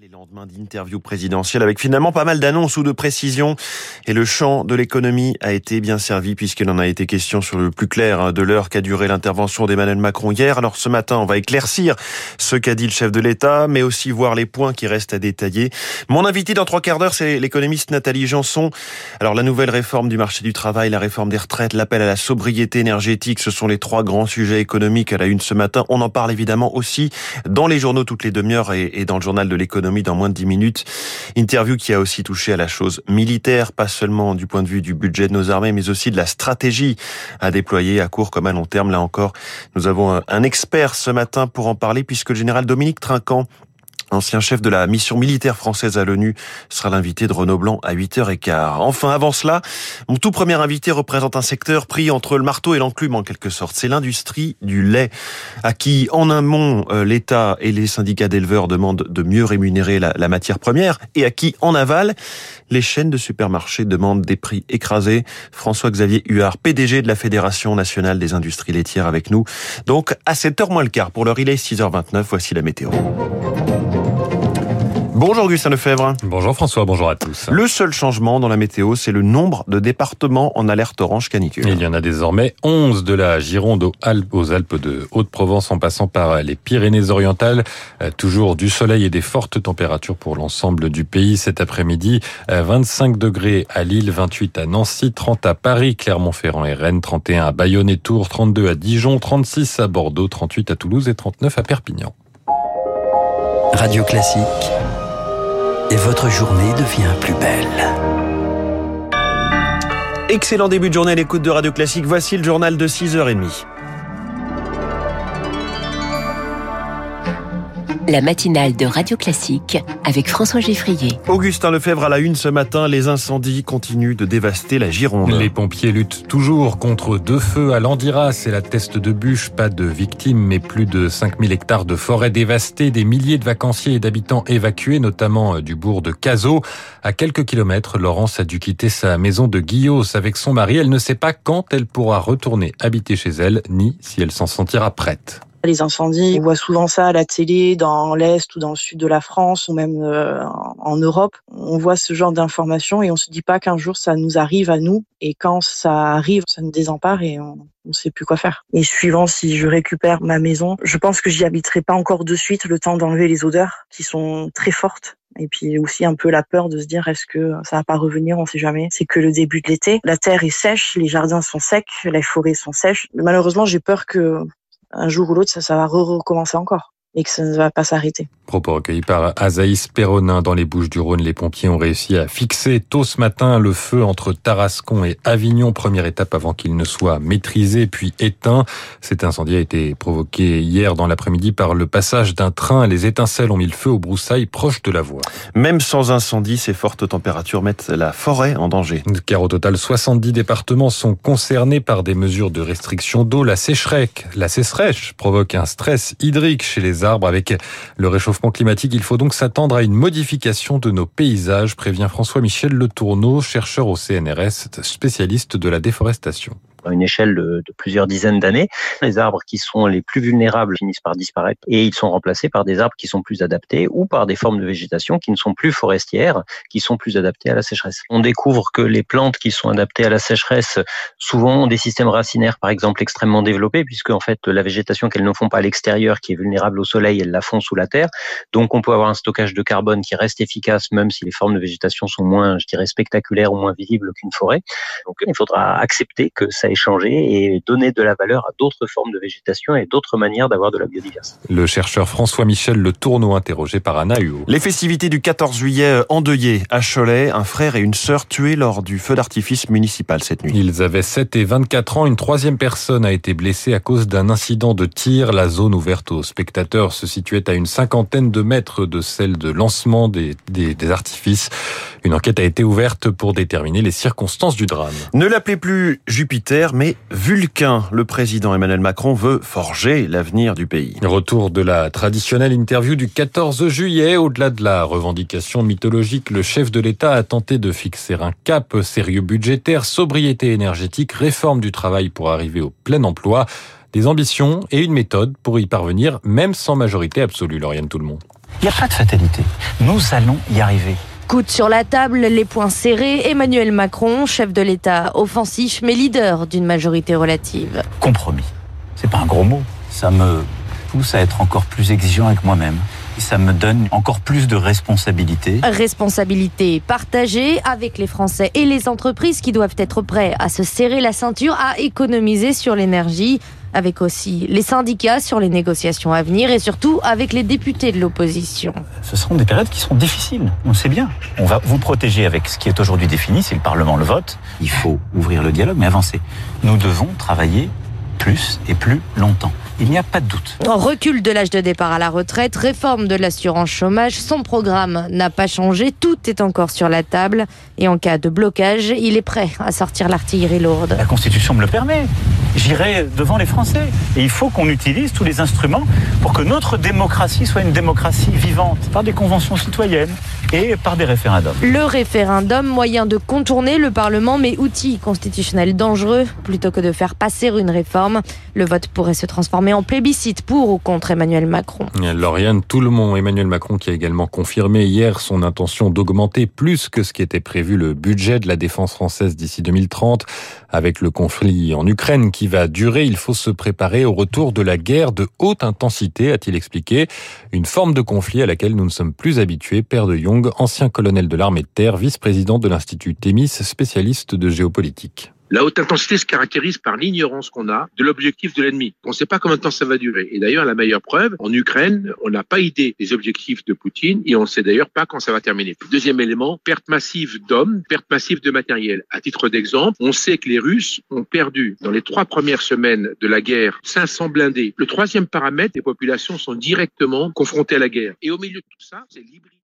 Les lendemains d'interview présidentielle avec finalement pas mal d'annonces ou de précisions et le champ de l'économie a été bien servi puisqu'il en a été question sur le plus clair hein, de l'heure qu'a duré l'intervention d'Emmanuel Macron hier. Alors ce matin, on va éclaircir ce qu'a dit le chef de l'État, mais aussi voir les points qui restent à détailler. Mon invité dans trois quarts d'heure, c'est l'économiste Nathalie Janson. Alors la nouvelle réforme du marché du travail, la réforme des retraites, l'appel à la sobriété énergétique, ce sont les trois grands sujets économiques à la une ce matin. On en parle évidemment aussi dans les journaux toutes les demi-heures et dans le journal de l'économie dans moins de 10 minutes. Interview qui a aussi touché à la chose militaire, pas seulement du point de vue du budget de nos armées, mais aussi de la stratégie à déployer à court comme à long terme. Là encore, nous avons un expert ce matin pour en parler puisque le général Dominique Trinquant ancien chef de la mission militaire française à l'ONU, sera l'invité de Renaud Blanc à 8h15. Enfin, avant cela, mon tout premier invité représente un secteur pris entre le marteau et l'enclume en quelque sorte. C'est l'industrie du lait, à qui en amont euh, l'État et les syndicats d'éleveurs demandent de mieux rémunérer la, la matière première et à qui en aval les chaînes de supermarchés demandent des prix écrasés. François-Xavier Huard, PDG de la Fédération nationale des industries laitières avec nous. Donc à 7h moins le quart, pour l'heure il est 6h29, voici la météo. Bonjour Augustin Lefebvre. Bonjour François, bonjour à tous. Le seul changement dans la météo, c'est le nombre de départements en alerte orange canicule. Il y en a désormais 11 de la Gironde aux Alpes, aux Alpes de Haute-Provence en passant par les Pyrénées-Orientales. Euh, toujours du soleil et des fortes températures pour l'ensemble du pays cet après-midi. 25 euh, degrés à Lille, 28 à Nancy, 30 à Paris, Clermont-Ferrand et Rennes, 31 à Bayonne et Tours, 32 à Dijon, 36 à Bordeaux, 38 à Toulouse et 39 à Perpignan. Radio Classique et votre journée devient plus belle. Excellent début de journée à l'écoute de Radio Classique. Voici le journal de 6h30. La matinale de Radio Classique avec François Geffrier. Augustin Lefebvre à la une ce matin, les incendies continuent de dévaster la Gironde. Les pompiers luttent toujours contre deux feux à Landiras et la teste de bûche. Pas de victimes, mais plus de 5000 hectares de forêt dévastées, des milliers de vacanciers et d'habitants évacués, notamment euh, du bourg de Cazaux. À quelques kilomètres, Laurence a dû quitter sa maison de Guillos avec son mari. Elle ne sait pas quand elle pourra retourner habiter chez elle, ni si elle s'en sentira prête. Les incendies, on voit souvent ça à la télé dans l'Est ou dans le Sud de la France ou même euh, en Europe. On voit ce genre d'informations et on se dit pas qu'un jour ça nous arrive à nous et quand ça arrive, ça nous désempare et on ne sait plus quoi faire. Et suivant si je récupère ma maison, je pense que j'y habiterai pas encore de suite le temps d'enlever les odeurs qui sont très fortes et puis aussi un peu la peur de se dire est-ce que ça va pas revenir, on sait jamais. C'est que le début de l'été, la terre est sèche, les jardins sont secs, les forêts sont sèches. Malheureusement, j'ai peur que un jour ou l'autre, ça, va recommencer encore et que ça ne va pas s'arrêter. Propos recueillis par Azaïs Perronin dans les Bouches du Rhône. Les pompiers ont réussi à fixer tôt ce matin le feu entre Tarascon et Avignon. Première étape avant qu'il ne soit maîtrisé puis éteint. Cet incendie a été provoqué hier dans l'après-midi par le passage d'un train. Les étincelles ont mis le feu aux broussailles proches de la voie. Même sans incendie, ces fortes températures mettent la forêt en danger. Car au total, 70 départements sont concernés par des mesures de restriction d'eau. La sécheresse, la sécheresse provoque un stress hydrique chez les avec le réchauffement climatique, il faut donc s'attendre à une modification de nos paysages, prévient François-Michel Le Tourneau, chercheur au CNRS, spécialiste de la déforestation à une échelle de, plusieurs dizaines d'années. Les arbres qui sont les plus vulnérables finissent par disparaître et ils sont remplacés par des arbres qui sont plus adaptés ou par des formes de végétation qui ne sont plus forestières, qui sont plus adaptées à la sécheresse. On découvre que les plantes qui sont adaptées à la sécheresse souvent ont des systèmes racinaires par exemple extrêmement développés puisque en fait la végétation qu'elles ne font pas à l'extérieur qui est vulnérable au soleil, elles la font sous la terre. Donc on peut avoir un stockage de carbone qui reste efficace même si les formes de végétation sont moins, je dirais, spectaculaires ou moins visibles qu'une forêt. Donc il faudra accepter que ça changer et donner de la valeur à d'autres formes de végétation et d'autres manières d'avoir de la biodiversité. Le chercheur François-Michel Le Tourneau, interrogé par Anna Huot. Les festivités du 14 juillet endeuillées à Cholet, un frère et une sœur tués lors du feu d'artifice municipal cette nuit. Ils avaient 7 et 24 ans. Une troisième personne a été blessée à cause d'un incident de tir. La zone ouverte aux spectateurs se situait à une cinquantaine de mètres de celle de lancement des, des, des artifices. Une enquête a été ouverte pour déterminer les circonstances du drame. Ne l'appelez plus Jupiter, mais Vulcain. Le président Emmanuel Macron veut forger l'avenir du pays. Retour de la traditionnelle interview du 14 juillet. Au-delà de la revendication mythologique, le chef de l'État a tenté de fixer un cap sérieux budgétaire, sobriété énergétique, réforme du travail pour arriver au plein emploi des ambitions et une méthode pour y parvenir, même sans majorité absolue, Lauriane Tout le monde. Il n'y a pas de fatalité. Nous allons y arriver. Coude sur la table, les poings serrés, Emmanuel Macron, chef de l'État offensif mais leader d'une majorité relative. Compromis. C'est pas un gros mot. Ça me pousse à être encore plus exigeant avec moi-même. Ça me donne encore plus de responsabilités. Responsabilité partagée avec les Français et les entreprises qui doivent être prêts à se serrer la ceinture, à économiser sur l'énergie, avec aussi les syndicats sur les négociations à venir et surtout avec les députés de l'opposition. Ce seront des périodes qui seront difficiles, on le sait bien. On va vous protéger avec ce qui est aujourd'hui défini, c'est le Parlement le vote. Il faut ouvrir le dialogue, mais avancer. Nous devons travailler plus et plus longtemps. Il n'y a pas de doute. Recul de l'âge de départ à la retraite, réforme de l'assurance chômage, son programme n'a pas changé, tout est encore sur la table et en cas de blocage, il est prêt à sortir l'artillerie lourde. La Constitution me le permet. J'irai devant les Français. Et il faut qu'on utilise tous les instruments pour que notre démocratie soit une démocratie vivante, par des conventions citoyennes et par des référendums. Le référendum, moyen de contourner le Parlement, mais outil constitutionnel dangereux. Plutôt que de faire passer une réforme, le vote pourrait se transformer en plébiscite pour ou contre Emmanuel Macron. Lauriane monde, Emmanuel Macron qui a également confirmé hier son intention d'augmenter plus que ce qui était prévu le budget de la défense française d'ici 2030. Avec le conflit en Ukraine qui va durer, il faut se préparer au retour de la guerre de haute intensité, a-t-il expliqué. Une forme de conflit à laquelle nous ne sommes plus habitués. Père de Young, ancien colonel de l'armée de terre, vice-président de l'Institut Témis, spécialiste de géopolitique. La haute intensité se caractérise par l'ignorance qu'on a de l'objectif de l'ennemi. On ne sait pas combien de temps ça va durer. Et d'ailleurs, la meilleure preuve, en Ukraine, on n'a pas idée des objectifs de Poutine et on ne sait d'ailleurs pas quand ça va terminer. Deuxième élément, perte massive d'hommes, perte massive de matériel. À titre d'exemple, on sait que les Russes ont perdu dans les trois premières semaines de la guerre 500 blindés. Le troisième paramètre, les populations sont directement confrontées à la guerre. Et au milieu de tout ça, c'est l'hybride.